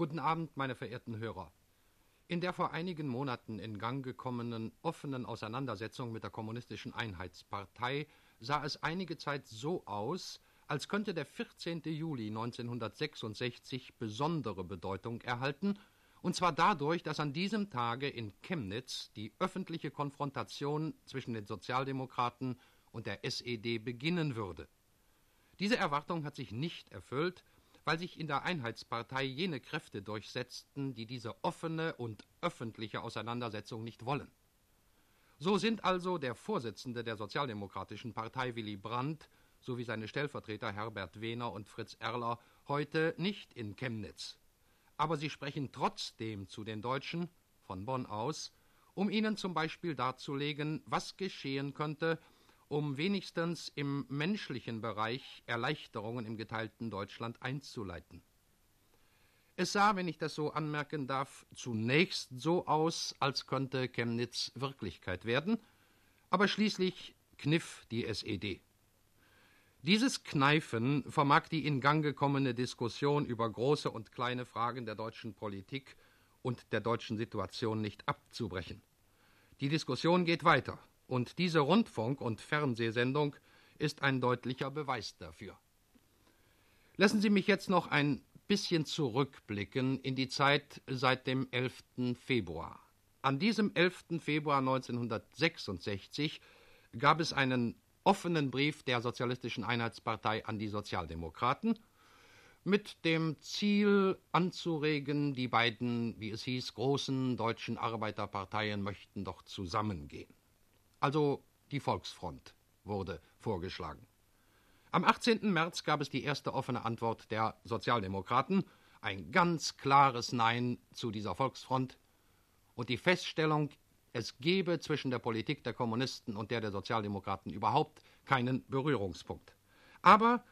Guten Abend, meine verehrten Hörer. In der vor einigen Monaten in Gang gekommenen offenen Auseinandersetzung mit der Kommunistischen Einheitspartei sah es einige Zeit so aus, als könnte der 14. Juli 1966 besondere Bedeutung erhalten, und zwar dadurch, dass an diesem Tage in Chemnitz die öffentliche Konfrontation zwischen den Sozialdemokraten und der SED beginnen würde. Diese Erwartung hat sich nicht erfüllt, weil sich in der Einheitspartei jene Kräfte durchsetzten, die diese offene und öffentliche Auseinandersetzung nicht wollen. So sind also der Vorsitzende der Sozialdemokratischen Partei Willy Brandt sowie seine Stellvertreter Herbert Wehner und Fritz Erler heute nicht in Chemnitz. Aber sie sprechen trotzdem zu den Deutschen von Bonn aus, um ihnen zum Beispiel darzulegen, was geschehen könnte, um wenigstens im menschlichen Bereich Erleichterungen im geteilten Deutschland einzuleiten. Es sah, wenn ich das so anmerken darf, zunächst so aus, als könnte Chemnitz Wirklichkeit werden, aber schließlich kniff die SED. Dieses Kneifen vermag die in Gang gekommene Diskussion über große und kleine Fragen der deutschen Politik und der deutschen Situation nicht abzubrechen. Die Diskussion geht weiter. Und diese Rundfunk- und Fernsehsendung ist ein deutlicher Beweis dafür. Lassen Sie mich jetzt noch ein bisschen zurückblicken in die Zeit seit dem 11. Februar. An diesem 11. Februar 1966 gab es einen offenen Brief der Sozialistischen Einheitspartei an die Sozialdemokraten mit dem Ziel anzuregen, die beiden, wie es hieß, großen deutschen Arbeiterparteien möchten doch zusammengehen. Also die Volksfront wurde vorgeschlagen. Am 18. März gab es die erste offene Antwort der Sozialdemokraten, ein ganz klares Nein zu dieser Volksfront und die Feststellung, es gebe zwischen der Politik der Kommunisten und der der Sozialdemokraten überhaupt keinen Berührungspunkt. Aber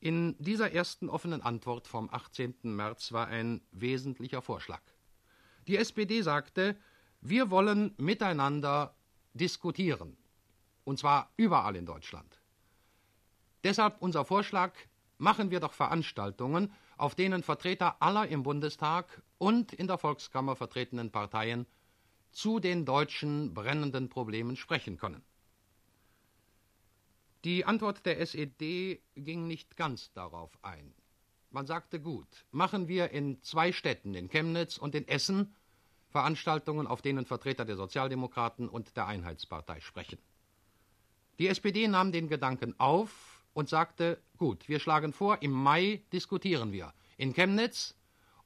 in dieser ersten offenen Antwort vom 18. März war ein wesentlicher Vorschlag. Die SPD sagte, wir wollen miteinander diskutieren. Und zwar überall in Deutschland. Deshalb unser Vorschlag, machen wir doch Veranstaltungen, auf denen Vertreter aller im Bundestag und in der Volkskammer vertretenen Parteien zu den deutschen brennenden Problemen sprechen können. Die Antwort der SED ging nicht ganz darauf ein. Man sagte gut, machen wir in zwei Städten, in Chemnitz und in Essen, Veranstaltungen, auf denen Vertreter der Sozialdemokraten und der Einheitspartei sprechen. Die SPD nahm den Gedanken auf und sagte, gut, wir schlagen vor, im Mai diskutieren wir in Chemnitz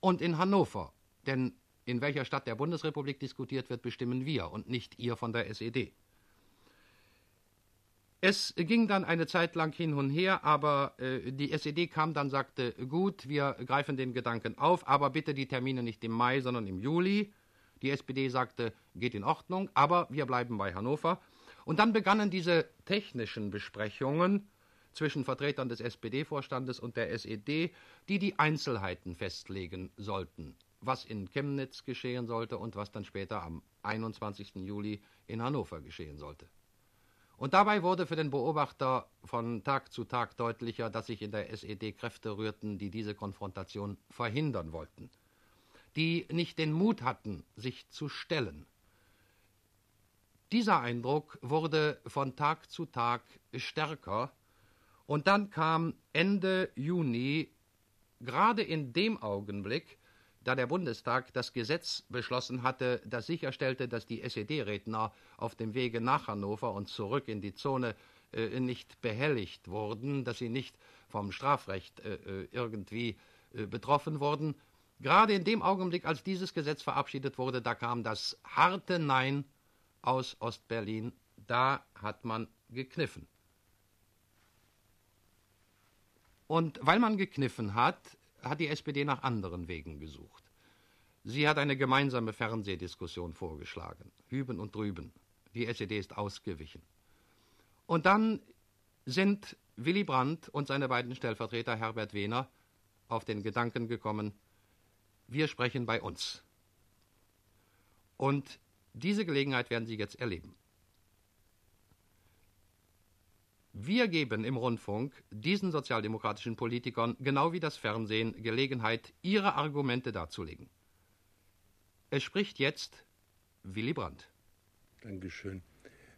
und in Hannover, denn in welcher Stadt der Bundesrepublik diskutiert wird, bestimmen wir und nicht ihr von der SED. Es ging dann eine Zeit lang hin und her, aber äh, die SED kam dann, sagte, gut, wir greifen den Gedanken auf, aber bitte die Termine nicht im Mai, sondern im Juli. Die SPD sagte, geht in Ordnung, aber wir bleiben bei Hannover. Und dann begannen diese technischen Besprechungen zwischen Vertretern des SPD-Vorstandes und der SED, die die Einzelheiten festlegen sollten, was in Chemnitz geschehen sollte und was dann später am 21. Juli in Hannover geschehen sollte. Und dabei wurde für den Beobachter von Tag zu Tag deutlicher, dass sich in der SED Kräfte rührten, die diese Konfrontation verhindern wollten die nicht den Mut hatten, sich zu stellen. Dieser Eindruck wurde von Tag zu Tag stärker, und dann kam Ende Juni, gerade in dem Augenblick, da der Bundestag das Gesetz beschlossen hatte, das sicherstellte, dass die SED-Redner auf dem Wege nach Hannover und zurück in die Zone äh, nicht behelligt wurden, dass sie nicht vom Strafrecht äh, äh irgendwie äh, betroffen wurden, Gerade in dem Augenblick, als dieses Gesetz verabschiedet wurde, da kam das harte Nein aus Ostberlin. Da hat man gekniffen. Und weil man gekniffen hat, hat die SPD nach anderen Wegen gesucht. Sie hat eine gemeinsame Fernsehdiskussion vorgeschlagen, hüben und drüben. Die SED ist ausgewichen. Und dann sind Willy Brandt und seine beiden Stellvertreter Herbert Wehner auf den Gedanken gekommen, wir sprechen bei uns. Und diese Gelegenheit werden Sie jetzt erleben. Wir geben im Rundfunk diesen sozialdemokratischen Politikern genau wie das Fernsehen Gelegenheit, ihre Argumente darzulegen. Es spricht jetzt Willy Brandt. Dankeschön.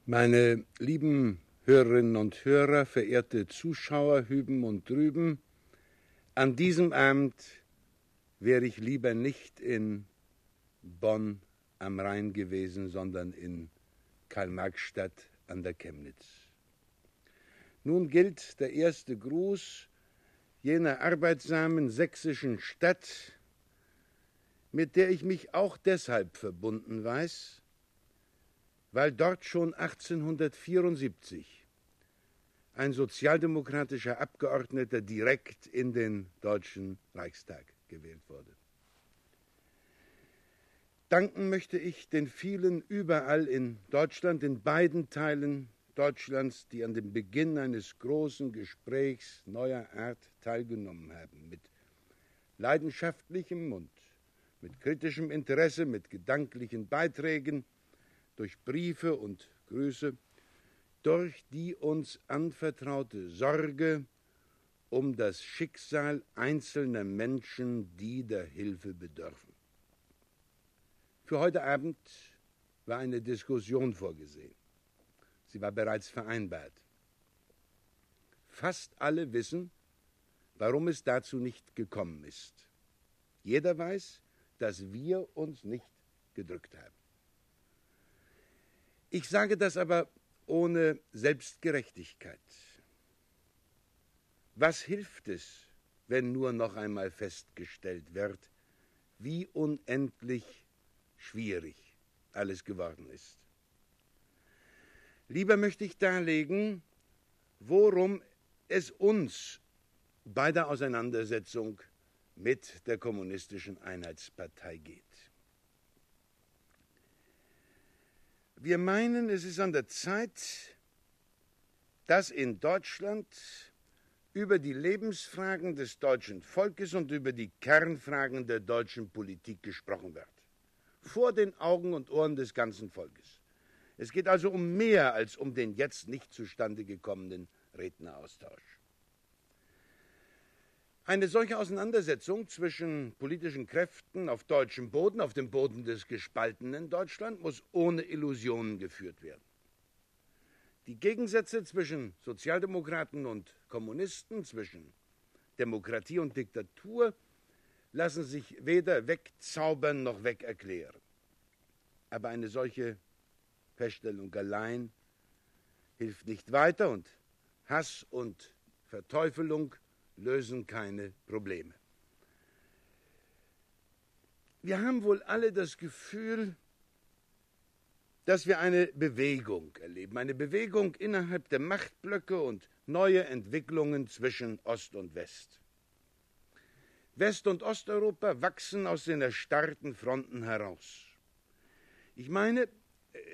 Meine lieben Hörerinnen und Hörer, verehrte Zuschauer hüben und drüben, an diesem Abend wäre ich lieber nicht in Bonn am Rhein gewesen, sondern in Karl-Marx-Stadt an der Chemnitz. Nun gilt der erste Gruß jener arbeitsamen sächsischen Stadt, mit der ich mich auch deshalb verbunden weiß, weil dort schon 1874 ein sozialdemokratischer Abgeordneter direkt in den Deutschen Reichstag gewählt wurde. Danken möchte ich den vielen überall in Deutschland, in beiden Teilen Deutschlands, die an dem Beginn eines großen Gesprächs neuer Art teilgenommen haben, mit leidenschaftlichem und mit kritischem Interesse, mit gedanklichen Beiträgen, durch Briefe und Grüße, durch die uns anvertraute Sorge um das Schicksal einzelner Menschen, die der Hilfe bedürfen. Für heute Abend war eine Diskussion vorgesehen. Sie war bereits vereinbart. Fast alle wissen, warum es dazu nicht gekommen ist. Jeder weiß, dass wir uns nicht gedrückt haben. Ich sage das aber ohne Selbstgerechtigkeit. Was hilft es, wenn nur noch einmal festgestellt wird, wie unendlich schwierig alles geworden ist? Lieber möchte ich darlegen, worum es uns bei der Auseinandersetzung mit der kommunistischen Einheitspartei geht. Wir meinen, es ist an der Zeit, dass in Deutschland über die Lebensfragen des deutschen Volkes und über die Kernfragen der deutschen Politik gesprochen wird. Vor den Augen und Ohren des ganzen Volkes. Es geht also um mehr als um den jetzt nicht zustande gekommenen Redneraustausch. Eine solche Auseinandersetzung zwischen politischen Kräften auf deutschem Boden, auf dem Boden des gespaltenen Deutschland, muss ohne Illusionen geführt werden. Die Gegensätze zwischen Sozialdemokraten und Kommunisten, zwischen Demokratie und Diktatur, lassen sich weder wegzaubern noch wegerklären. Aber eine solche Feststellung allein hilft nicht weiter und Hass und Verteufelung lösen keine Probleme. Wir haben wohl alle das Gefühl, dass wir eine Bewegung erleben, eine Bewegung innerhalb der Machtblöcke und neue Entwicklungen zwischen Ost und West. West- und Osteuropa wachsen aus den erstarrten Fronten heraus. Ich meine,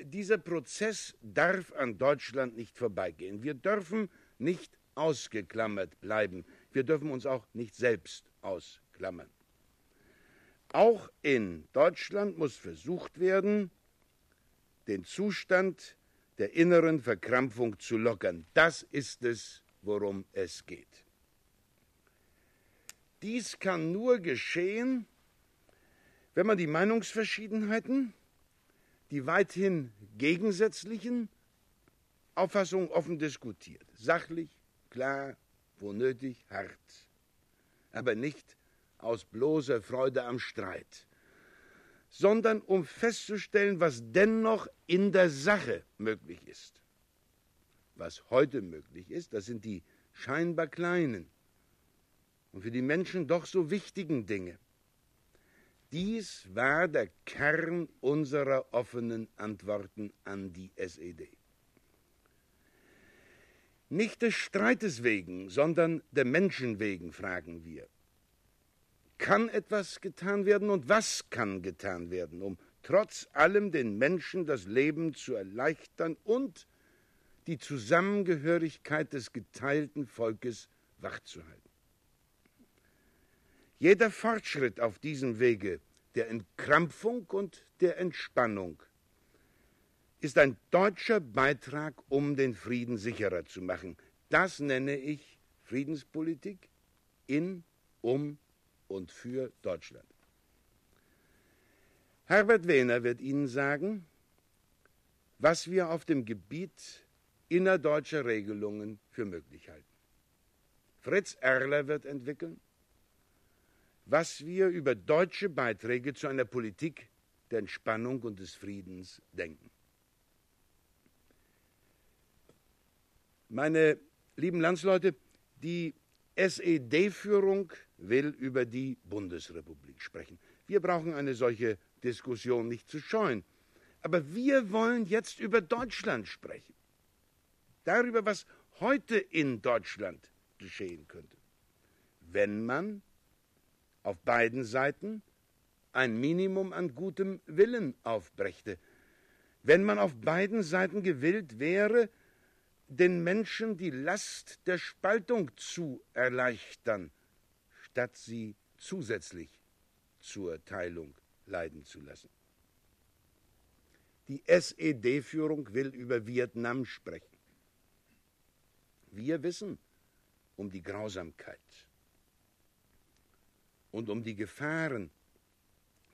dieser Prozess darf an Deutschland nicht vorbeigehen. Wir dürfen nicht ausgeklammert bleiben. Wir dürfen uns auch nicht selbst ausklammern. Auch in Deutschland muss versucht werden, den Zustand der inneren Verkrampfung zu lockern. Das ist es, worum es geht. Dies kann nur geschehen, wenn man die Meinungsverschiedenheiten, die weithin gegensätzlichen Auffassungen offen diskutiert, sachlich, klar, wo nötig, hart, aber nicht aus bloßer Freude am Streit, sondern um festzustellen, was dennoch in der Sache möglich ist. Was heute möglich ist, das sind die scheinbar kleinen und für die Menschen doch so wichtigen Dinge. Dies war der Kern unserer offenen Antworten an die SED. Nicht des Streites wegen, sondern der Menschen wegen fragen wir. Kann etwas getan werden und was kann getan werden, um trotz allem den Menschen das Leben zu erleichtern und die Zusammengehörigkeit des geteilten Volkes wachzuhalten? Jeder Fortschritt auf diesem Wege der Entkrampfung und der Entspannung ist ein deutscher Beitrag, um den Frieden sicherer zu machen. Das nenne ich Friedenspolitik in, um und für Deutschland. Herbert Wehner wird Ihnen sagen, was wir auf dem Gebiet innerdeutscher Regelungen für möglich halten. Fritz Erler wird entwickeln, was wir über deutsche Beiträge zu einer Politik der Entspannung und des Friedens denken. Meine lieben Landsleute, die SED-Führung will über die Bundesrepublik sprechen. Wir brauchen eine solche Diskussion nicht zu scheuen. Aber wir wollen jetzt über Deutschland sprechen. Darüber, was heute in Deutschland geschehen könnte. Wenn man auf beiden Seiten ein Minimum an gutem Willen aufbrächte. Wenn man auf beiden Seiten gewillt wäre, den Menschen die Last der Spaltung zu erleichtern, statt sie zusätzlich zur Teilung leiden zu lassen. Die SED-Führung will über Vietnam sprechen. Wir wissen um die Grausamkeit und um die Gefahren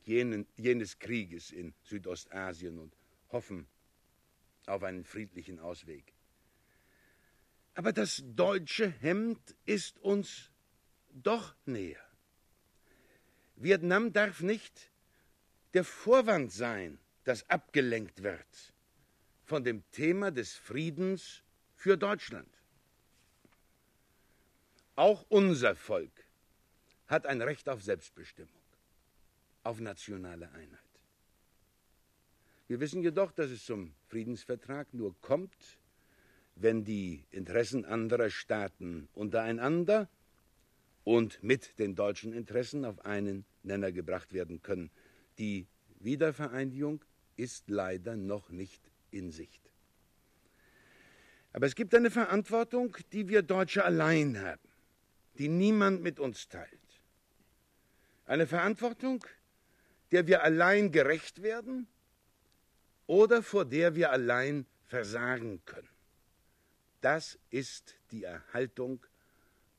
jenen, jenes Krieges in Südostasien und hoffen auf einen friedlichen Ausweg. Aber das deutsche Hemd ist uns doch näher. Vietnam darf nicht der Vorwand sein, das abgelenkt wird von dem Thema des Friedens für Deutschland. Auch unser Volk hat ein Recht auf Selbstbestimmung, auf nationale Einheit. Wir wissen jedoch, dass es zum Friedensvertrag nur kommt, wenn die Interessen anderer Staaten untereinander und mit den deutschen Interessen auf einen Nenner gebracht werden können. Die Wiedervereinigung ist leider noch nicht in Sicht. Aber es gibt eine Verantwortung, die wir Deutsche allein haben, die niemand mit uns teilt. Eine Verantwortung, der wir allein gerecht werden oder vor der wir allein versagen können. Das ist die Erhaltung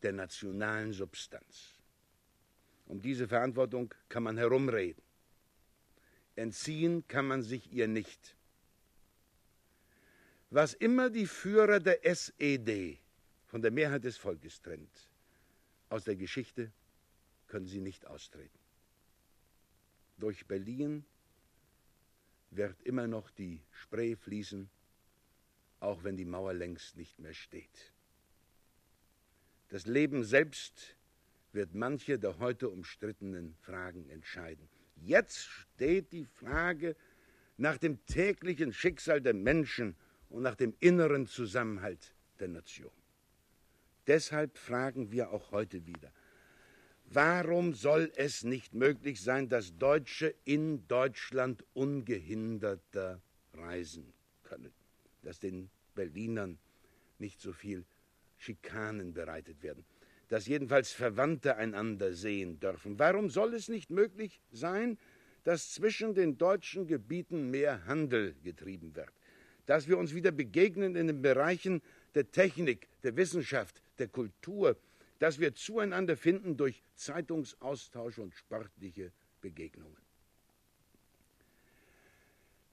der nationalen Substanz. Um diese Verantwortung kann man herumreden. Entziehen kann man sich ihr nicht. Was immer die Führer der SED von der Mehrheit des Volkes trennt, aus der Geschichte können sie nicht austreten. Durch Berlin wird immer noch die Spree fließen, auch wenn die Mauer längst nicht mehr steht. Das Leben selbst wird manche der heute umstrittenen Fragen entscheiden. Jetzt steht die Frage nach dem täglichen Schicksal der Menschen und nach dem inneren Zusammenhalt der Nation. Deshalb fragen wir auch heute wieder, warum soll es nicht möglich sein, dass Deutsche in Deutschland ungehindert reisen können, dass den Berlinern nicht so viel Schikanen bereitet werden, dass jedenfalls Verwandte einander sehen dürfen. Warum soll es nicht möglich sein, dass zwischen den deutschen Gebieten mehr Handel getrieben wird, dass wir uns wieder begegnen in den Bereichen der Technik, der Wissenschaft, der Kultur, dass wir zueinander finden durch Zeitungsaustausch und sportliche Begegnungen.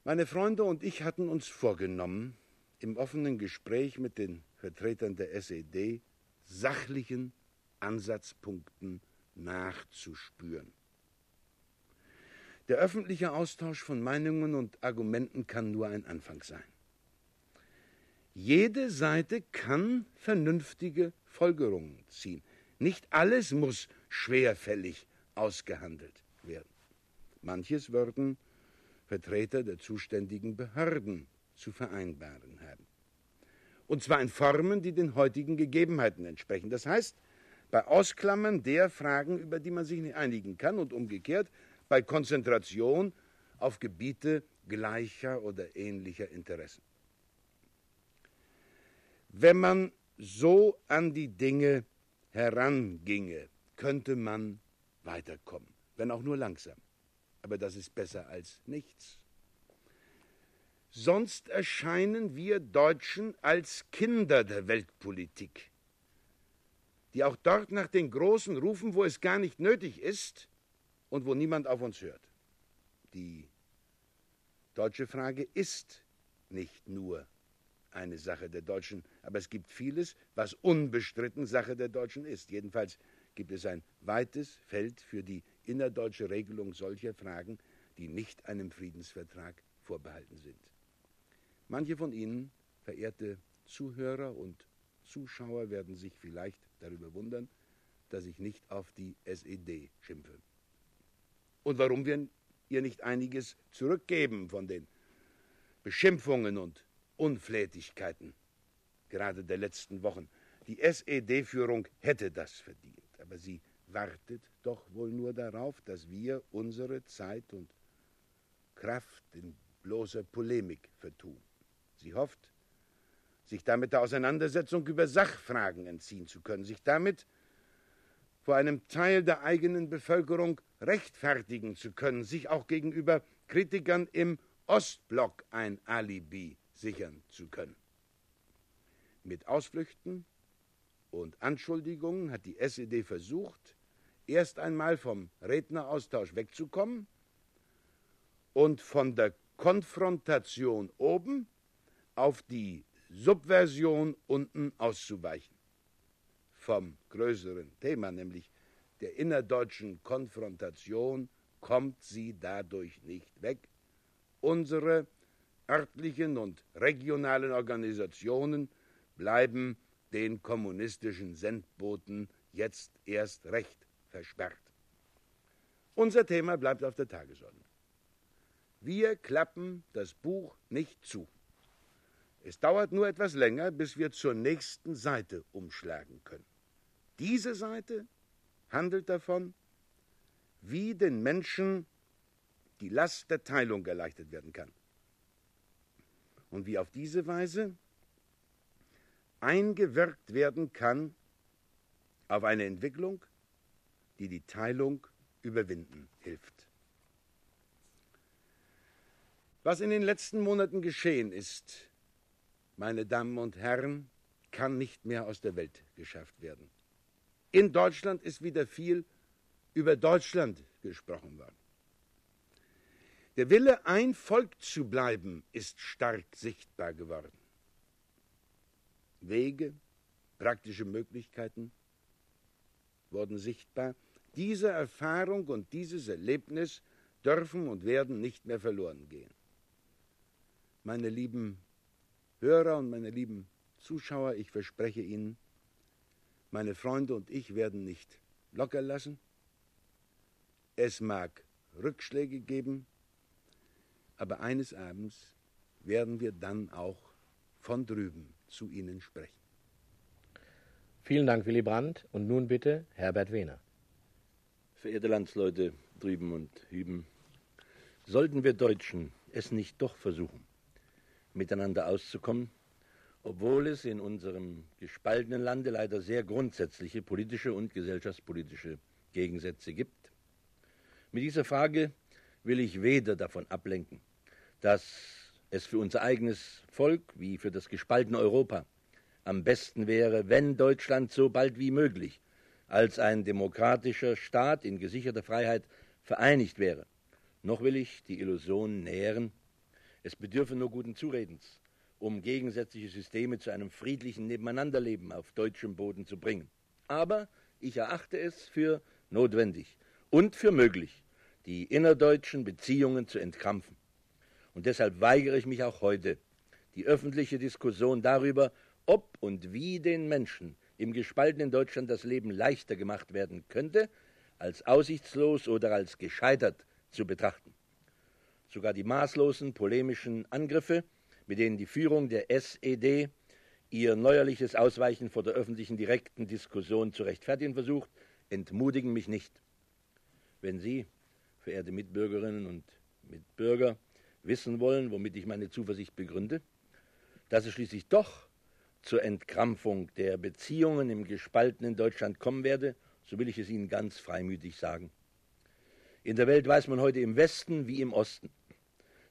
Meine Freunde und ich hatten uns vorgenommen, im offenen Gespräch mit den Vertretern der SED sachlichen Ansatzpunkten nachzuspüren. Der öffentliche Austausch von Meinungen und Argumenten kann nur ein Anfang sein. Jede Seite kann vernünftige Folgerungen ziehen. Nicht alles muss schwerfällig ausgehandelt werden. Manches würden Vertreter der zuständigen Behörden zu vereinbaren. Und zwar in Formen, die den heutigen Gegebenheiten entsprechen. Das heißt, bei Ausklammern der Fragen, über die man sich nicht einigen kann und umgekehrt bei Konzentration auf Gebiete gleicher oder ähnlicher Interessen. Wenn man so an die Dinge heranginge, könnte man weiterkommen, wenn auch nur langsam. Aber das ist besser als nichts. Sonst erscheinen wir Deutschen als Kinder der Weltpolitik, die auch dort nach den Großen rufen, wo es gar nicht nötig ist und wo niemand auf uns hört. Die deutsche Frage ist nicht nur eine Sache der Deutschen, aber es gibt vieles, was unbestritten Sache der Deutschen ist. Jedenfalls gibt es ein weites Feld für die innerdeutsche Regelung solcher Fragen, die nicht einem Friedensvertrag vorbehalten sind. Manche von Ihnen, verehrte Zuhörer und Zuschauer, werden sich vielleicht darüber wundern, dass ich nicht auf die SED schimpfe. Und warum wir ihr nicht einiges zurückgeben von den Beschimpfungen und Unflätigkeiten, gerade der letzten Wochen. Die SED-Führung hätte das verdient, aber sie wartet doch wohl nur darauf, dass wir unsere Zeit und Kraft in bloßer Polemik vertun. Sie hofft, sich damit der Auseinandersetzung über Sachfragen entziehen zu können, sich damit vor einem Teil der eigenen Bevölkerung rechtfertigen zu können, sich auch gegenüber Kritikern im Ostblock ein Alibi sichern zu können. Mit Ausflüchten und Anschuldigungen hat die SED versucht, erst einmal vom Redneraustausch wegzukommen und von der Konfrontation oben auf die Subversion unten auszuweichen. Vom größeren Thema, nämlich der innerdeutschen Konfrontation, kommt sie dadurch nicht weg. Unsere örtlichen und regionalen Organisationen bleiben den kommunistischen Sendboten jetzt erst recht versperrt. Unser Thema bleibt auf der Tagesordnung. Wir klappen das Buch nicht zu. Es dauert nur etwas länger, bis wir zur nächsten Seite umschlagen können. Diese Seite handelt davon, wie den Menschen die Last der Teilung erleichtert werden kann. Und wie auf diese Weise eingewirkt werden kann auf eine Entwicklung, die die Teilung überwinden hilft. Was in den letzten Monaten geschehen ist, meine Damen und Herren, kann nicht mehr aus der Welt geschafft werden. In Deutschland ist wieder viel über Deutschland gesprochen worden. Der Wille, ein Volk zu bleiben, ist stark sichtbar geworden. Wege, praktische Möglichkeiten wurden sichtbar. Diese Erfahrung und dieses Erlebnis dürfen und werden nicht mehr verloren gehen. Meine lieben Hörer und meine lieben Zuschauer, ich verspreche Ihnen, meine Freunde und ich werden nicht locker lassen. Es mag Rückschläge geben, aber eines Abends werden wir dann auch von drüben zu Ihnen sprechen. Vielen Dank, Willy Brandt. Und nun bitte Herbert Wehner. Verehrte Landsleute drüben und hüben, sollten wir Deutschen es nicht doch versuchen, miteinander auszukommen, obwohl es in unserem gespaltenen Lande leider sehr grundsätzliche politische und gesellschaftspolitische Gegensätze gibt. Mit dieser Frage will ich weder davon ablenken, dass es für unser eigenes Volk wie für das gespaltene Europa am besten wäre, wenn Deutschland so bald wie möglich als ein demokratischer Staat in gesicherter Freiheit vereinigt wäre. Noch will ich die Illusion nähren, es bedürfe nur guten Zuredens, um gegensätzliche Systeme zu einem friedlichen Nebeneinanderleben auf deutschem Boden zu bringen. Aber ich erachte es für notwendig und für möglich, die innerdeutschen Beziehungen zu entkrampfen. Und deshalb weigere ich mich auch heute, die öffentliche Diskussion darüber, ob und wie den Menschen im gespaltenen Deutschland das Leben leichter gemacht werden könnte, als aussichtslos oder als gescheitert zu betrachten. Sogar die maßlosen polemischen Angriffe, mit denen die Führung der SED ihr neuerliches Ausweichen vor der öffentlichen direkten Diskussion zu rechtfertigen versucht, entmutigen mich nicht. Wenn Sie, verehrte Mitbürgerinnen und Mitbürger, wissen wollen, womit ich meine Zuversicht begründe, dass es schließlich doch zur Entkrampfung der Beziehungen im gespaltenen Deutschland kommen werde, so will ich es Ihnen ganz freimütig sagen. In der Welt weiß man heute im Westen wie im Osten,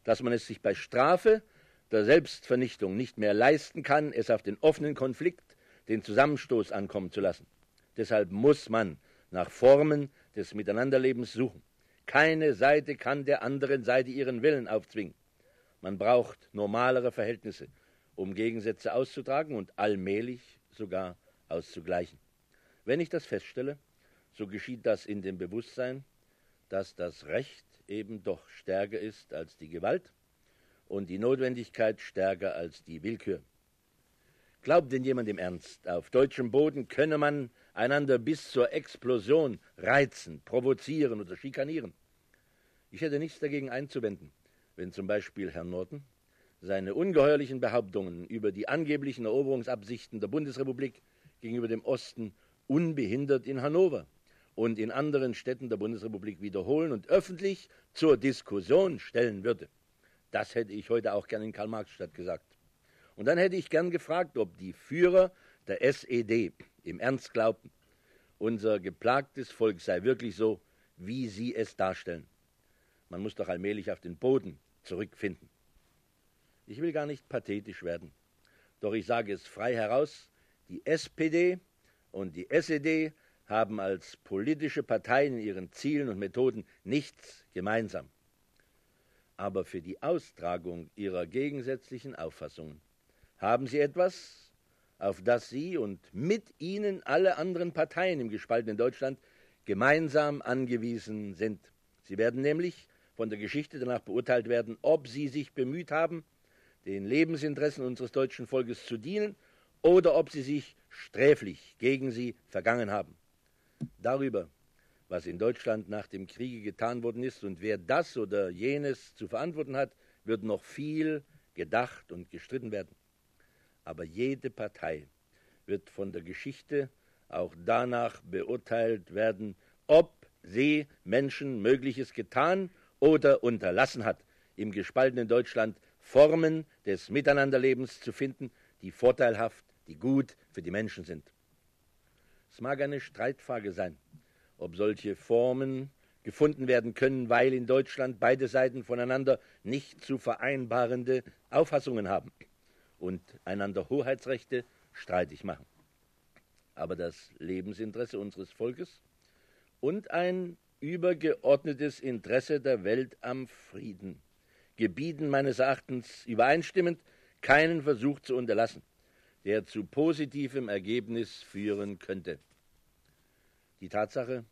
dass man es sich bei Strafe der Selbstvernichtung nicht mehr leisten kann, es auf den offenen Konflikt, den Zusammenstoß ankommen zu lassen. Deshalb muss man nach Formen des Miteinanderlebens suchen. Keine Seite kann der anderen Seite ihren Willen aufzwingen. Man braucht normalere Verhältnisse, um Gegensätze auszutragen und allmählich sogar auszugleichen. Wenn ich das feststelle, so geschieht das in dem Bewusstsein, dass das Recht eben doch stärker ist als die Gewalt und die Notwendigkeit stärker als die Willkür. Glaubt denn jemand im Ernst, auf deutschem Boden könne man einander bis zur Explosion reizen, provozieren oder schikanieren? Ich hätte nichts dagegen einzuwenden, wenn zum Beispiel Herr Norton seine ungeheuerlichen Behauptungen über die angeblichen Eroberungsabsichten der Bundesrepublik gegenüber dem Osten unbehindert in Hannover und in anderen Städten der Bundesrepublik wiederholen und öffentlich zur Diskussion stellen würde. Das hätte ich heute auch gern in Karl-Marx-Stadt gesagt. Und dann hätte ich gern gefragt, ob die Führer der SED im Ernst glaubten, unser geplagtes Volk sei wirklich so, wie sie es darstellen. Man muss doch allmählich auf den Boden zurückfinden. Ich will gar nicht pathetisch werden, doch ich sage es frei heraus, die SPD und die SED haben als politische Parteien in ihren Zielen und Methoden nichts gemeinsam. Aber für die Austragung ihrer gegensätzlichen Auffassungen haben sie etwas, auf das sie und mit ihnen alle anderen Parteien im gespaltenen Deutschland gemeinsam angewiesen sind. Sie werden nämlich von der Geschichte danach beurteilt werden, ob sie sich bemüht haben, den Lebensinteressen unseres deutschen Volkes zu dienen oder ob sie sich sträflich gegen sie vergangen haben. Darüber, was in Deutschland nach dem Kriege getan worden ist und wer das oder jenes zu verantworten hat, wird noch viel gedacht und gestritten werden. Aber jede Partei wird von der Geschichte auch danach beurteilt werden, ob sie Menschen Mögliches getan oder unterlassen hat, im gespaltenen Deutschland Formen des Miteinanderlebens zu finden, die vorteilhaft, die gut für die Menschen sind. Es mag eine Streitfrage sein, ob solche Formen gefunden werden können, weil in Deutschland beide Seiten voneinander nicht zu vereinbarende Auffassungen haben und einander Hoheitsrechte streitig machen. Aber das Lebensinteresse unseres Volkes und ein übergeordnetes Interesse der Welt am Frieden gebieten meines Erachtens übereinstimmend, keinen Versuch zu unterlassen, der zu positivem Ergebnis führen könnte. Die Tatsache,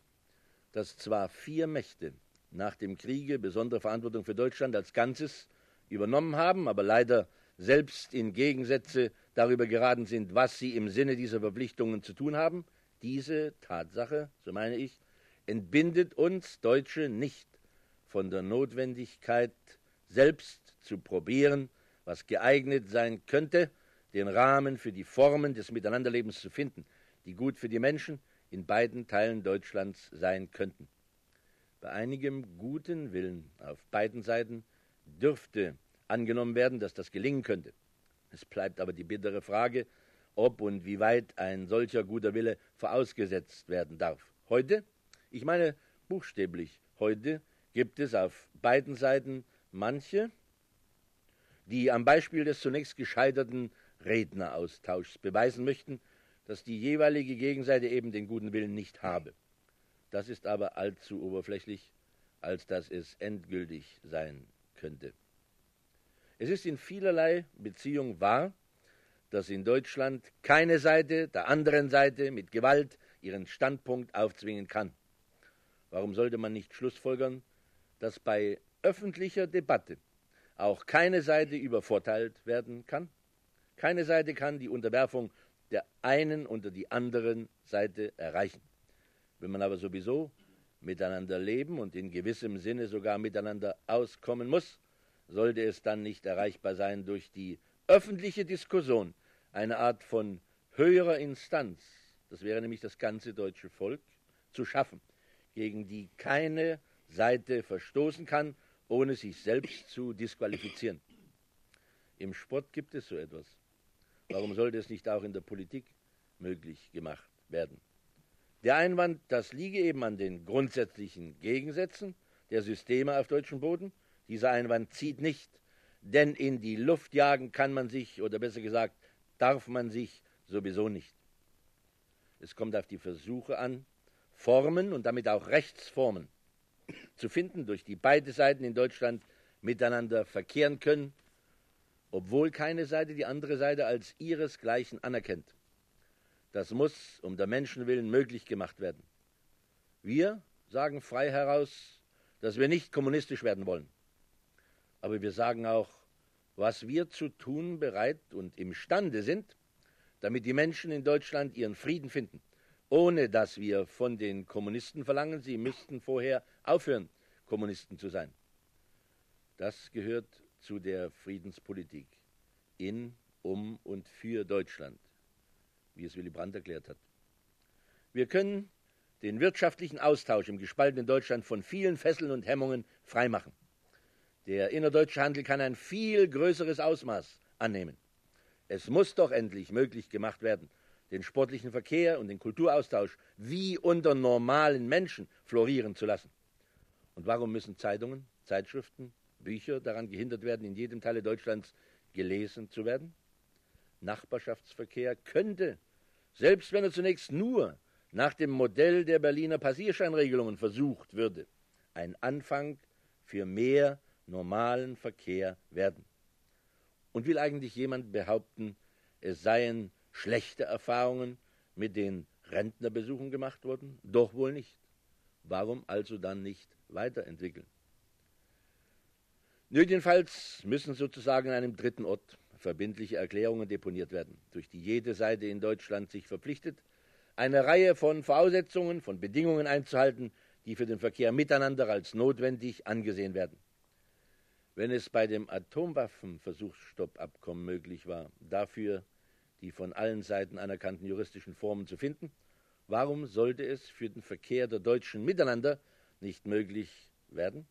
dass zwar vier Mächte nach dem Kriege besondere Verantwortung für Deutschland als Ganzes übernommen haben, aber leider selbst in Gegensätze darüber geraten sind, was sie im Sinne dieser Verpflichtungen zu tun haben, diese Tatsache, so meine ich, entbindet uns Deutsche nicht von der Notwendigkeit selbst zu probieren, was geeignet sein könnte, den Rahmen für die Formen des Miteinanderlebens zu finden, die gut für die Menschen in beiden Teilen Deutschlands sein könnten. Bei einigem guten Willen auf beiden Seiten dürfte angenommen werden, dass das gelingen könnte. Es bleibt aber die bittere Frage, ob und wie weit ein solcher guter Wille vorausgesetzt werden darf. Heute, ich meine buchstäblich heute, gibt es auf beiden Seiten manche, die am Beispiel des zunächst gescheiterten Redneraustauschs beweisen möchten, dass die jeweilige Gegenseite eben den guten Willen nicht habe. Das ist aber allzu oberflächlich, als dass es endgültig sein könnte. Es ist in vielerlei Beziehung wahr, dass in Deutschland keine Seite der anderen Seite mit Gewalt ihren Standpunkt aufzwingen kann. Warum sollte man nicht schlussfolgern, dass bei öffentlicher Debatte auch keine Seite übervorteilt werden kann. Keine Seite kann die Unterwerfung der einen unter die anderen Seite erreichen. Wenn man aber sowieso miteinander leben und in gewissem Sinne sogar miteinander auskommen muss, sollte es dann nicht erreichbar sein durch die öffentliche Diskussion, eine Art von höherer Instanz, das wäre nämlich das ganze deutsche Volk, zu schaffen, gegen die keine Seite verstoßen kann ohne sich selbst zu disqualifizieren. Im Sport gibt es so etwas. Warum sollte es nicht auch in der Politik möglich gemacht werden? Der Einwand, das liege eben an den grundsätzlichen Gegensätzen der Systeme auf deutschem Boden. Dieser Einwand zieht nicht, denn in die Luft jagen kann man sich, oder besser gesagt, darf man sich sowieso nicht. Es kommt auf die Versuche an, Formen und damit auch Rechtsformen zu finden, durch die beide Seiten in Deutschland miteinander verkehren können, obwohl keine Seite die andere Seite als ihresgleichen anerkennt. Das muss um der Menschen willen möglich gemacht werden. Wir sagen frei heraus, dass wir nicht kommunistisch werden wollen. Aber wir sagen auch, was wir zu tun bereit und imstande sind, damit die Menschen in Deutschland ihren Frieden finden, ohne dass wir von den Kommunisten verlangen, sie müssten vorher aufhören, Kommunisten zu sein. Das gehört zu der Friedenspolitik in, um und für Deutschland, wie es Willy Brandt erklärt hat. Wir können den wirtschaftlichen Austausch im gespaltenen Deutschland von vielen Fesseln und Hemmungen freimachen. Der innerdeutsche Handel kann ein viel größeres Ausmaß annehmen. Es muss doch endlich möglich gemacht werden, den sportlichen Verkehr und den Kulturaustausch wie unter normalen Menschen florieren zu lassen. Und warum müssen Zeitungen, Zeitschriften, Bücher daran gehindert werden, in jedem Teile Deutschlands gelesen zu werden? Nachbarschaftsverkehr könnte, selbst wenn er zunächst nur nach dem Modell der Berliner Passierscheinregelungen versucht würde, ein Anfang für mehr normalen Verkehr werden. Und will eigentlich jemand behaupten, es seien schlechte Erfahrungen mit den Rentnerbesuchen gemacht worden? Doch wohl nicht. Warum also dann nicht weiterentwickeln? Nötigenfalls müssen sozusagen an einem dritten Ort verbindliche Erklärungen deponiert werden, durch die jede Seite in Deutschland sich verpflichtet, eine Reihe von Voraussetzungen, von Bedingungen einzuhalten, die für den Verkehr miteinander als notwendig angesehen werden. Wenn es bei dem Atomwaffenversuchsstoppabkommen möglich war, dafür die von allen Seiten anerkannten juristischen Formen zu finden, warum sollte es für den Verkehr der Deutschen miteinander nicht möglich werden?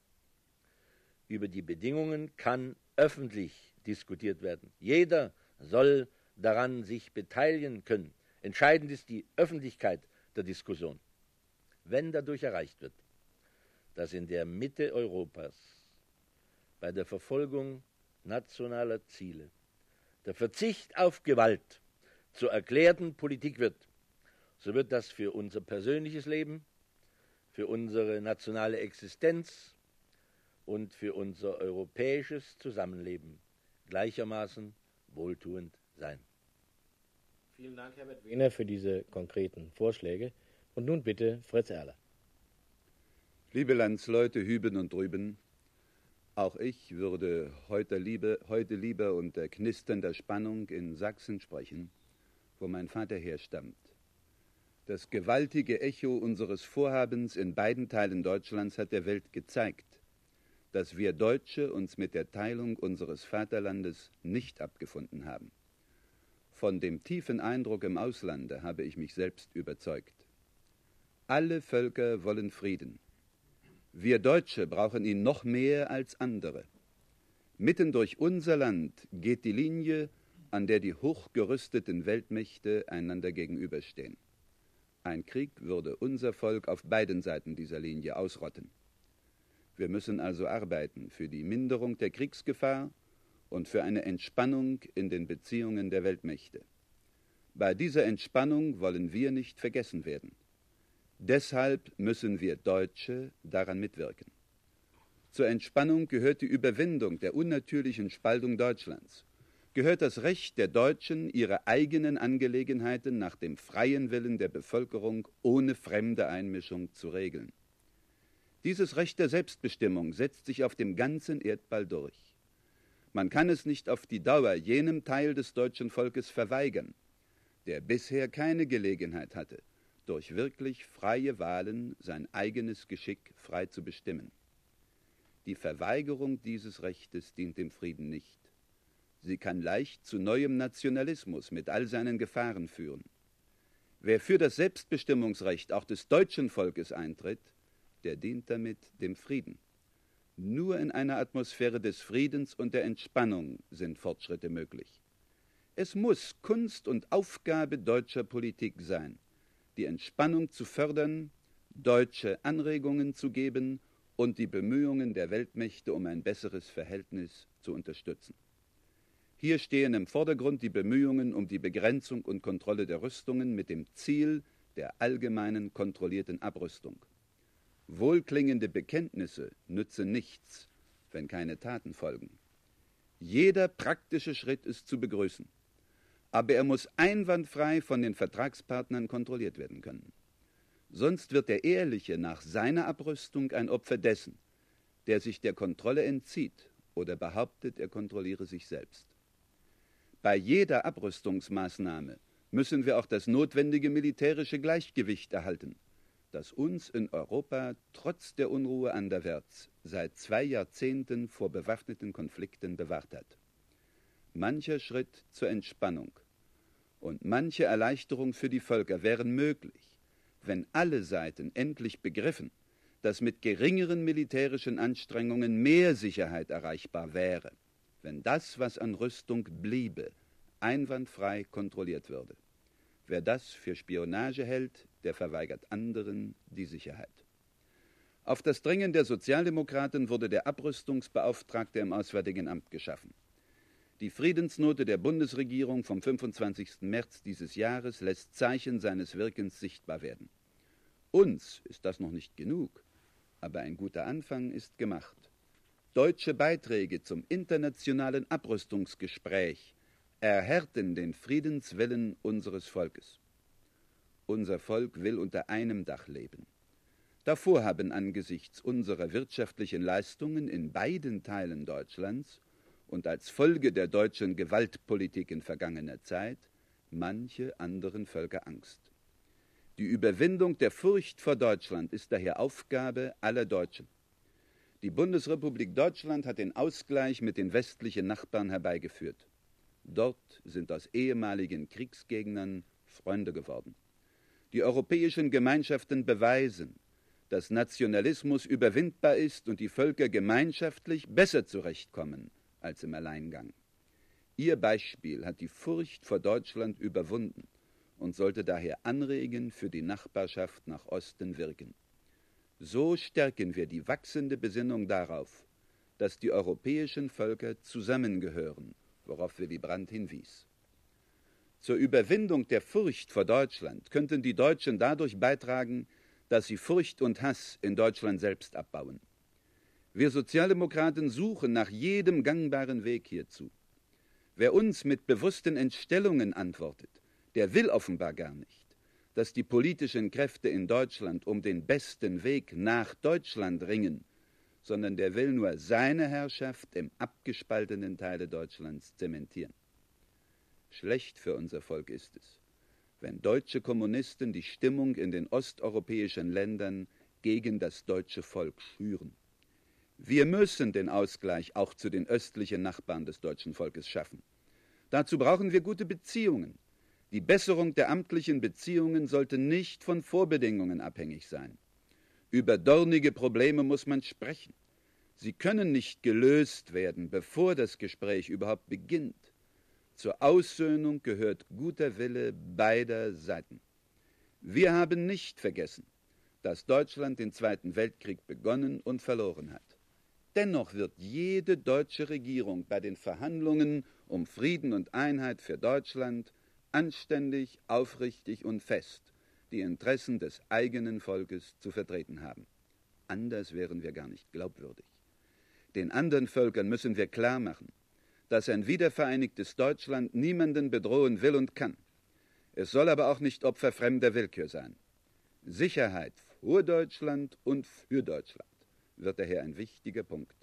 Über die Bedingungen kann öffentlich diskutiert werden. Jeder soll daran sich beteiligen können. Entscheidend ist die Öffentlichkeit der Diskussion. Wenn dadurch erreicht wird, dass in der Mitte Europas bei der Verfolgung nationaler Ziele der Verzicht auf Gewalt zur erklärten Politik wird, so wird das für unser persönliches Leben, für unsere nationale Existenz und für unser europäisches Zusammenleben gleichermaßen wohltuend sein. Vielen Dank, Herbert Wehner, für diese konkreten Vorschläge. Und nun bitte Fritz Erler. Liebe Landsleute hüben und drüben, auch ich würde heute, liebe, heute lieber unter knisternder Spannung in Sachsen sprechen, wo mein Vater herstammt. Das gewaltige Echo unseres Vorhabens in beiden Teilen Deutschlands hat der Welt gezeigt, dass wir Deutsche uns mit der Teilung unseres Vaterlandes nicht abgefunden haben. Von dem tiefen Eindruck im Auslande habe ich mich selbst überzeugt. Alle Völker wollen Frieden. Wir Deutsche brauchen ihn noch mehr als andere. Mitten durch unser Land geht die Linie, an der die hochgerüsteten Weltmächte einander gegenüberstehen. Ein Krieg würde unser Volk auf beiden Seiten dieser Linie ausrotten. Wir müssen also arbeiten für die Minderung der Kriegsgefahr und für eine Entspannung in den Beziehungen der Weltmächte. Bei dieser Entspannung wollen wir nicht vergessen werden. Deshalb müssen wir Deutsche daran mitwirken. Zur Entspannung gehört die Überwindung der unnatürlichen Spaltung Deutschlands, gehört das Recht der Deutschen, ihre eigenen Angelegenheiten nach dem freien Willen der Bevölkerung ohne fremde Einmischung zu regeln. Dieses Recht der Selbstbestimmung setzt sich auf dem ganzen Erdball durch. Man kann es nicht auf die Dauer jenem Teil des deutschen Volkes verweigern, der bisher keine Gelegenheit hatte, durch wirklich freie Wahlen sein eigenes Geschick frei zu bestimmen. Die Verweigerung dieses Rechtes dient dem Frieden nicht. Sie kann leicht zu neuem Nationalismus mit all seinen Gefahren führen. Wer für das Selbstbestimmungsrecht auch des deutschen Volkes eintritt, der dient damit dem Frieden. Nur in einer Atmosphäre des Friedens und der Entspannung sind Fortschritte möglich. Es muss Kunst und Aufgabe deutscher Politik sein, die Entspannung zu fördern, deutsche Anregungen zu geben und die Bemühungen der Weltmächte um ein besseres Verhältnis zu unterstützen. Hier stehen im Vordergrund die Bemühungen um die Begrenzung und Kontrolle der Rüstungen mit dem Ziel der allgemeinen kontrollierten Abrüstung. Wohlklingende Bekenntnisse nützen nichts, wenn keine Taten folgen. Jeder praktische Schritt ist zu begrüßen, aber er muss einwandfrei von den Vertragspartnern kontrolliert werden können. Sonst wird der Ehrliche nach seiner Abrüstung ein Opfer dessen, der sich der Kontrolle entzieht oder behauptet, er kontrolliere sich selbst. Bei jeder Abrüstungsmaßnahme müssen wir auch das notwendige militärische Gleichgewicht erhalten, das uns in Europa trotz der Unruhe anderwärts seit zwei Jahrzehnten vor bewaffneten Konflikten bewahrt hat. Mancher Schritt zur Entspannung und manche Erleichterung für die Völker wären möglich, wenn alle Seiten endlich begriffen, dass mit geringeren militärischen Anstrengungen mehr Sicherheit erreichbar wäre, wenn das, was an Rüstung bliebe, einwandfrei kontrolliert würde. Wer das für Spionage hält, der verweigert anderen die Sicherheit. Auf das Drängen der Sozialdemokraten wurde der Abrüstungsbeauftragte im Auswärtigen Amt geschaffen. Die Friedensnote der Bundesregierung vom 25. März dieses Jahres lässt Zeichen seines Wirkens sichtbar werden. Uns ist das noch nicht genug, aber ein guter Anfang ist gemacht. Deutsche Beiträge zum internationalen Abrüstungsgespräch erhärten den Friedenswillen unseres Volkes. Unser Volk will unter einem Dach leben. Davor haben angesichts unserer wirtschaftlichen Leistungen in beiden Teilen Deutschlands und als Folge der deutschen Gewaltpolitik in vergangener Zeit manche anderen Völker Angst. Die Überwindung der Furcht vor Deutschland ist daher Aufgabe aller Deutschen. Die Bundesrepublik Deutschland hat den Ausgleich mit den westlichen Nachbarn herbeigeführt. Dort sind aus ehemaligen Kriegsgegnern Freunde geworden. Die europäischen Gemeinschaften beweisen, dass Nationalismus überwindbar ist und die Völker gemeinschaftlich besser zurechtkommen als im Alleingang. Ihr Beispiel hat die Furcht vor Deutschland überwunden und sollte daher anregen, für die Nachbarschaft nach Osten wirken. So stärken wir die wachsende Besinnung darauf, dass die europäischen Völker zusammengehören, worauf Willy Brandt hinwies. Zur Überwindung der Furcht vor Deutschland könnten die Deutschen dadurch beitragen, dass sie Furcht und Hass in Deutschland selbst abbauen. Wir Sozialdemokraten suchen nach jedem gangbaren Weg hierzu. Wer uns mit bewussten Entstellungen antwortet, der will offenbar gar nicht, dass die politischen Kräfte in Deutschland um den besten Weg nach Deutschland ringen, sondern der will nur seine Herrschaft im abgespaltenen Teile Deutschlands zementieren. Schlecht für unser Volk ist es, wenn deutsche Kommunisten die Stimmung in den osteuropäischen Ländern gegen das deutsche Volk schüren. Wir müssen den Ausgleich auch zu den östlichen Nachbarn des deutschen Volkes schaffen. Dazu brauchen wir gute Beziehungen, die Besserung der amtlichen Beziehungen sollte nicht von Vorbedingungen abhängig sein. Über dornige Probleme muss man sprechen. Sie können nicht gelöst werden, bevor das Gespräch überhaupt beginnt. Zur Aussöhnung gehört guter Wille beider Seiten. Wir haben nicht vergessen, dass Deutschland den Zweiten Weltkrieg begonnen und verloren hat. Dennoch wird jede deutsche Regierung bei den Verhandlungen um Frieden und Einheit für Deutschland anständig, aufrichtig und fest die Interessen des eigenen Volkes zu vertreten haben. Anders wären wir gar nicht glaubwürdig. Den anderen Völkern müssen wir klar machen, dass ein wiedervereinigtes Deutschland niemanden bedrohen will und kann. Es soll aber auch nicht Opfer fremder Willkür sein. Sicherheit vor Deutschland und für Deutschland wird daher ein wichtiger Punkt.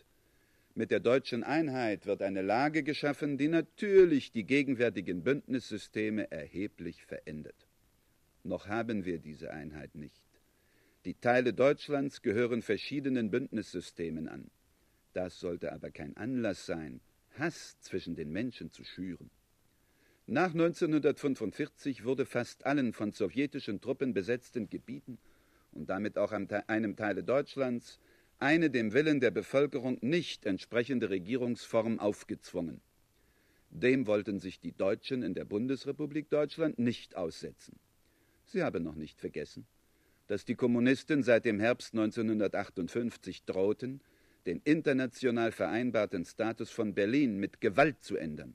Mit der deutschen Einheit wird eine Lage geschaffen, die natürlich die gegenwärtigen Bündnissysteme erheblich verändert. Noch haben wir diese Einheit nicht. Die Teile Deutschlands gehören verschiedenen Bündnissystemen an. Das sollte aber kein Anlass sein, Hass zwischen den Menschen zu schüren. Nach 1945 wurde fast allen von sowjetischen Truppen besetzten Gebieten und damit auch einem Teile Deutschlands eine dem Willen der Bevölkerung nicht entsprechende Regierungsform aufgezwungen. Dem wollten sich die Deutschen in der Bundesrepublik Deutschland nicht aussetzen. Sie haben noch nicht vergessen, dass die Kommunisten seit dem Herbst 1958 drohten, den international vereinbarten Status von Berlin mit Gewalt zu ändern.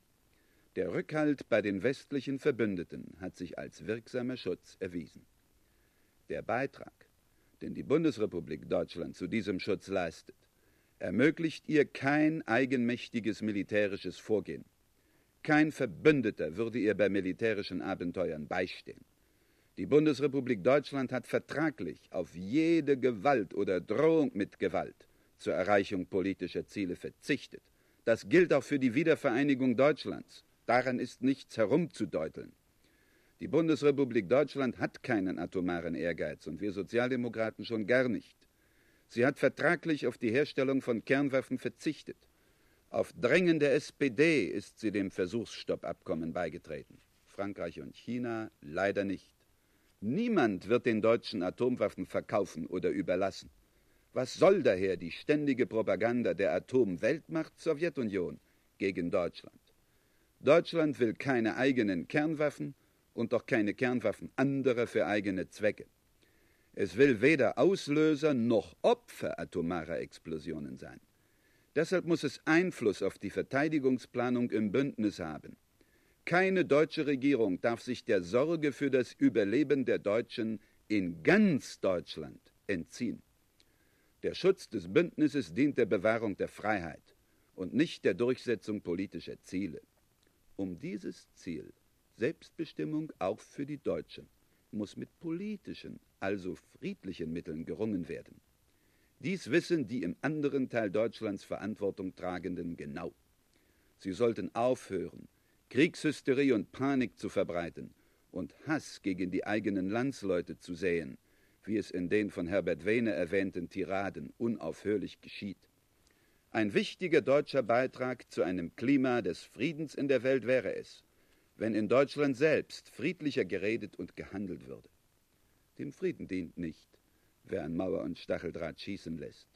Der Rückhalt bei den westlichen Verbündeten hat sich als wirksamer Schutz erwiesen. Der Beitrag, den die Bundesrepublik Deutschland zu diesem Schutz leistet, ermöglicht ihr kein eigenmächtiges militärisches Vorgehen. Kein Verbündeter würde ihr bei militärischen Abenteuern beistehen. Die Bundesrepublik Deutschland hat vertraglich auf jede Gewalt oder Drohung mit Gewalt zur Erreichung politischer Ziele verzichtet. Das gilt auch für die Wiedervereinigung Deutschlands. Daran ist nichts herumzudeuteln. Die Bundesrepublik Deutschland hat keinen atomaren Ehrgeiz und wir Sozialdemokraten schon gar nicht. Sie hat vertraglich auf die Herstellung von Kernwaffen verzichtet. Auf Drängen der SPD ist sie dem Versuchsstoppabkommen beigetreten. Frankreich und China leider nicht. Niemand wird den Deutschen Atomwaffen verkaufen oder überlassen. Was soll daher die ständige Propaganda der Atomweltmacht Sowjetunion gegen Deutschland? Deutschland will keine eigenen Kernwaffen und doch keine Kernwaffen anderer für eigene Zwecke. Es will weder Auslöser noch Opfer atomarer Explosionen sein. Deshalb muss es Einfluss auf die Verteidigungsplanung im Bündnis haben. Keine deutsche Regierung darf sich der Sorge für das Überleben der Deutschen in ganz Deutschland entziehen. Der Schutz des Bündnisses dient der Bewahrung der Freiheit und nicht der Durchsetzung politischer Ziele. Um dieses Ziel, Selbstbestimmung auch für die Deutschen, muss mit politischen, also friedlichen Mitteln gerungen werden. Dies wissen die im anderen Teil Deutschlands Verantwortung tragenden genau. Sie sollten aufhören, Kriegshysterie und Panik zu verbreiten und Hass gegen die eigenen Landsleute zu säen, wie es in den von Herbert Wehne erwähnten Tiraden unaufhörlich geschieht. Ein wichtiger deutscher Beitrag zu einem Klima des Friedens in der Welt wäre es, wenn in Deutschland selbst friedlicher geredet und gehandelt würde. Dem Frieden dient nicht, wer an Mauer und Stacheldraht schießen lässt.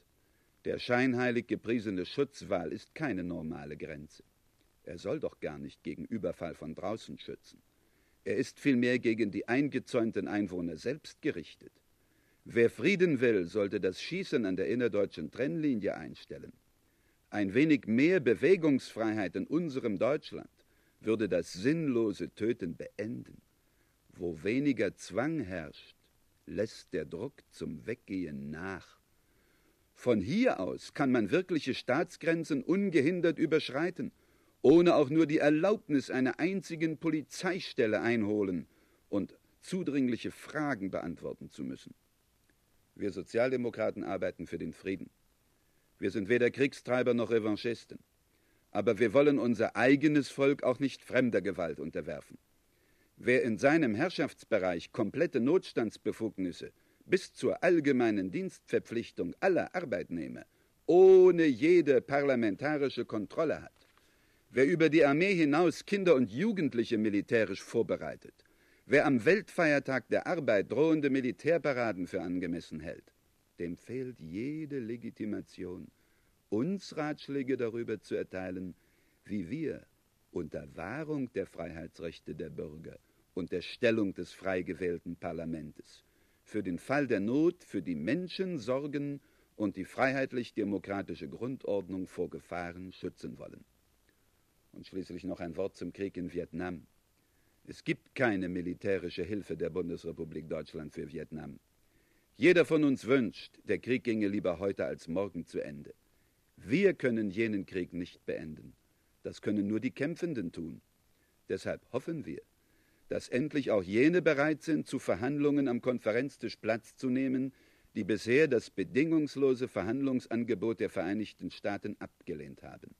Der scheinheilig gepriesene Schutzwall ist keine normale Grenze. Er soll doch gar nicht gegen Überfall von draußen schützen. Er ist vielmehr gegen die eingezäunten Einwohner selbst gerichtet. Wer Frieden will, sollte das Schießen an der innerdeutschen Trennlinie einstellen. Ein wenig mehr Bewegungsfreiheit in unserem Deutschland würde das sinnlose Töten beenden. Wo weniger Zwang herrscht, lässt der Druck zum Weggehen nach. Von hier aus kann man wirkliche Staatsgrenzen ungehindert überschreiten ohne auch nur die Erlaubnis einer einzigen Polizeistelle einholen und zudringliche Fragen beantworten zu müssen. Wir Sozialdemokraten arbeiten für den Frieden. Wir sind weder Kriegstreiber noch Revanchisten. Aber wir wollen unser eigenes Volk auch nicht fremder Gewalt unterwerfen. Wer in seinem Herrschaftsbereich komplette Notstandsbefugnisse bis zur allgemeinen Dienstverpflichtung aller Arbeitnehmer ohne jede parlamentarische Kontrolle hat, wer über die Armee hinaus Kinder und Jugendliche militärisch vorbereitet, wer am Weltfeiertag der Arbeit drohende Militärparaden für angemessen hält, dem fehlt jede Legitimation, uns Ratschläge darüber zu erteilen, wie wir unter Wahrung der Freiheitsrechte der Bürger und der Stellung des frei gewählten Parlaments für den Fall der Not für die Menschen sorgen und die freiheitlich-demokratische Grundordnung vor Gefahren schützen wollen. Und schließlich noch ein Wort zum Krieg in Vietnam. Es gibt keine militärische Hilfe der Bundesrepublik Deutschland für Vietnam. Jeder von uns wünscht, der Krieg ginge lieber heute als morgen zu Ende. Wir können jenen Krieg nicht beenden. Das können nur die Kämpfenden tun. Deshalb hoffen wir, dass endlich auch jene bereit sind, zu Verhandlungen am Konferenztisch Platz zu nehmen, die bisher das bedingungslose Verhandlungsangebot der Vereinigten Staaten abgelehnt haben.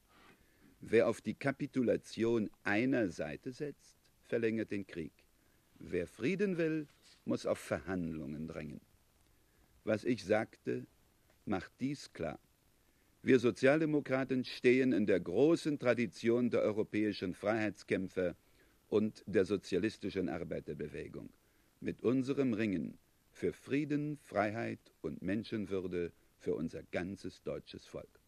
Wer auf die Kapitulation einer Seite setzt, verlängert den Krieg. Wer Frieden will, muss auf Verhandlungen drängen. Was ich sagte, macht dies klar. Wir Sozialdemokraten stehen in der großen Tradition der europäischen Freiheitskämpfer und der sozialistischen Arbeiterbewegung mit unserem Ringen für Frieden, Freiheit und Menschenwürde für unser ganzes deutsches Volk.